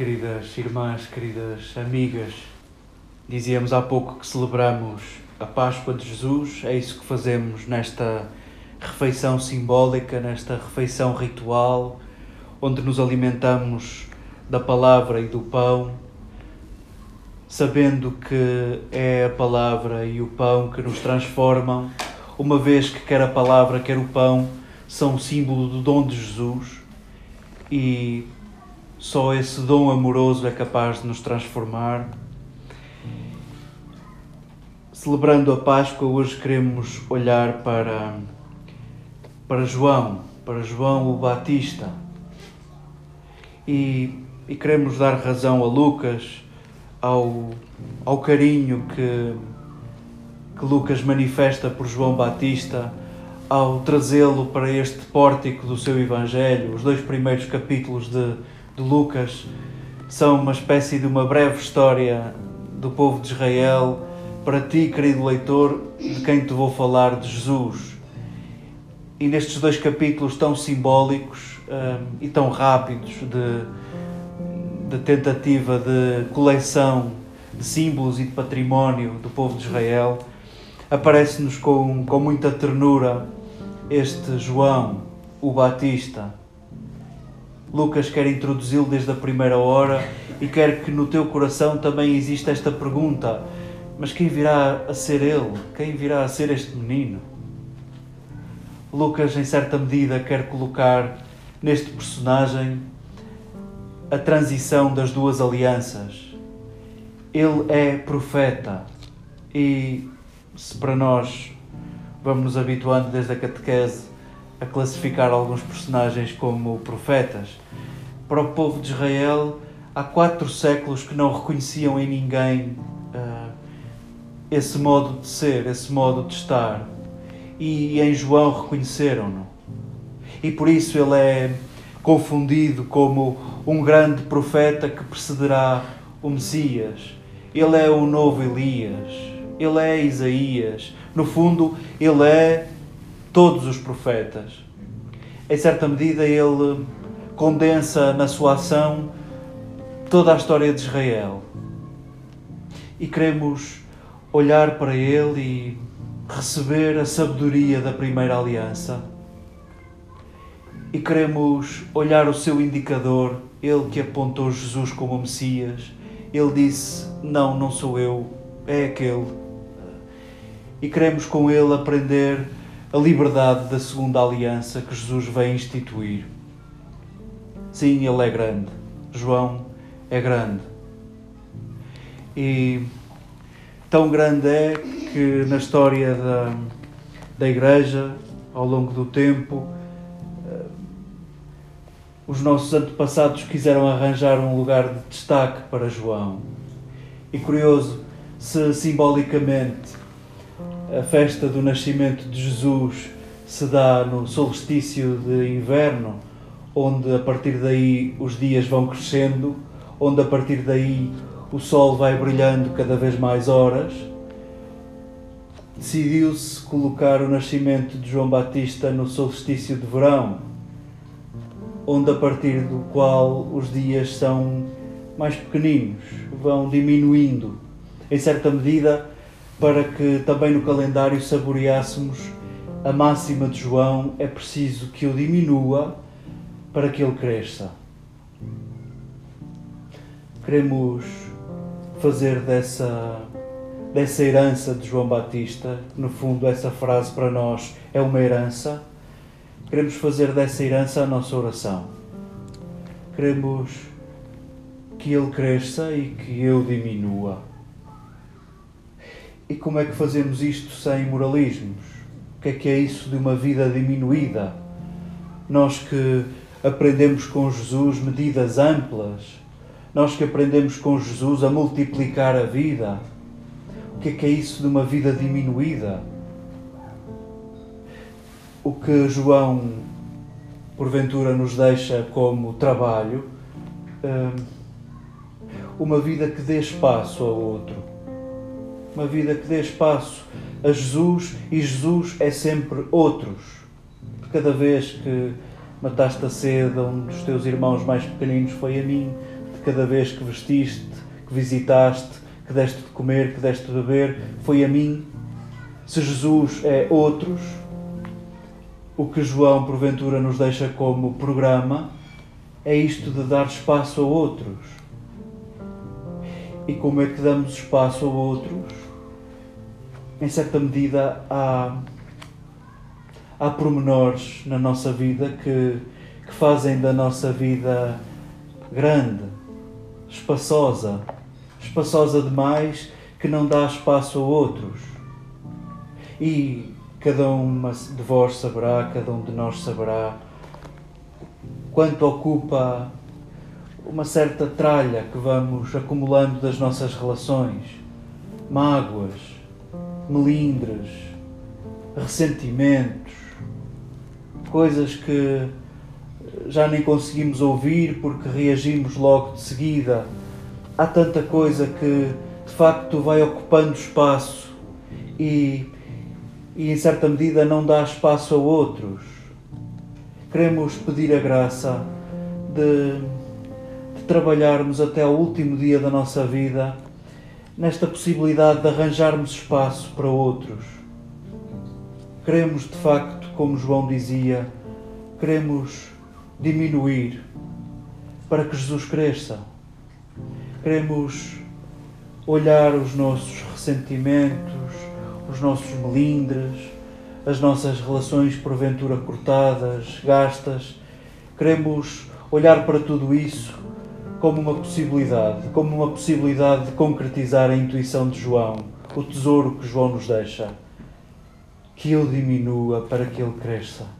queridas irmãs, queridas amigas, dizíamos há pouco que celebramos a Páscoa de Jesus, é isso que fazemos nesta refeição simbólica, nesta refeição ritual, onde nos alimentamos da palavra e do pão, sabendo que é a palavra e o pão que nos transformam, uma vez que quer a palavra, quer o pão são símbolo do dom de Jesus e só esse dom amoroso é capaz de nos transformar. Celebrando a Páscoa, hoje queremos olhar para, para João, para João o Batista. E, e queremos dar razão a Lucas, ao, ao carinho que, que Lucas manifesta por João Batista ao trazê-lo para este pórtico do seu Evangelho. Os dois primeiros capítulos de de Lucas são uma espécie de uma breve história do povo de Israel para ti, querido leitor, de quem te vou falar de Jesus. E nestes dois capítulos tão simbólicos um, e tão rápidos de, de tentativa de coleção de símbolos e de património do povo de Israel, aparece-nos com, com muita ternura este João, o Batista, Lucas quer introduzi-lo desde a primeira hora e quer que no teu coração também exista esta pergunta: mas quem virá a ser ele? Quem virá a ser este menino? Lucas, em certa medida, quer colocar neste personagem a transição das duas alianças. Ele é profeta e, se para nós vamos nos habituando desde a catequese a classificar alguns personagens como profetas. Para o povo de Israel, há quatro séculos que não reconheciam em ninguém esse modo de ser, esse modo de estar. E em João reconheceram-no. E por isso ele é confundido como um grande profeta que precederá o Messias. Ele é o novo Elias. Ele é Isaías. No fundo, ele é todos os profetas. Em certa medida, ele condensa na sua ação toda a história de Israel. E queremos olhar para ele e receber a sabedoria da primeira aliança. E queremos olhar o seu indicador, ele que apontou Jesus como Messias. Ele disse: Não, não sou eu, é aquele. E queremos com ele aprender a liberdade da segunda aliança que Jesus vem instituir. Sim, ele é grande. João é grande. E tão grande é que na história da, da Igreja, ao longo do tempo, eh, os nossos antepassados quiseram arranjar um lugar de destaque para João. E curioso, se simbolicamente a festa do nascimento de Jesus se dá no solstício de inverno, onde a partir daí os dias vão crescendo, onde a partir daí o sol vai brilhando cada vez mais horas. Decidiu-se colocar o nascimento de João Batista no solstício de verão, onde a partir do qual os dias são mais pequeninos, vão diminuindo. Em certa medida, para que também no calendário saboreássemos a máxima de João, é preciso que eu diminua para que ele cresça. Queremos fazer dessa, dessa herança de João Batista, no fundo, essa frase para nós é uma herança. Queremos fazer dessa herança a nossa oração. Queremos que ele cresça e que eu diminua. E como é que fazemos isto sem moralismos? O que é que é isso de uma vida diminuída? Nós que aprendemos com Jesus medidas amplas, nós que aprendemos com Jesus a multiplicar a vida, o que é que é isso de uma vida diminuída? O que João, porventura, nos deixa como trabalho, hum, uma vida que dê espaço ao outro uma vida que dê espaço a Jesus e Jesus é sempre outros. Cada vez que mataste a sede a um dos teus irmãos mais pequeninos foi a mim, cada vez que vestiste, que visitaste, que deste de comer, que deste de beber, foi a mim. Se Jesus é outros, o que João porventura nos deixa como programa é isto de dar espaço a outros. E como é que damos espaço a outros? Em certa medida, há, há pormenores na nossa vida que, que fazem da nossa vida grande, espaçosa, espaçosa demais, que não dá espaço a outros. E cada uma de vós saberá, cada um de nós saberá quanto ocupa uma certa tralha que vamos acumulando das nossas relações, mágoas, melindres, ressentimentos, coisas que já nem conseguimos ouvir porque reagimos logo de seguida. Há tanta coisa que de facto vai ocupando espaço e, e em certa medida não dá espaço a outros. Queremos pedir a graça de, de trabalharmos até o último dia da nossa vida nesta possibilidade de arranjarmos espaço para outros. Queremos de facto, como João dizia, queremos diminuir para que Jesus cresça. Queremos olhar os nossos ressentimentos, os nossos melindres, as nossas relações porventura cortadas, gastas. Queremos olhar para tudo isso como uma possibilidade, como uma possibilidade de concretizar a intuição de João, o tesouro que João nos deixa. Que ele diminua para que ele cresça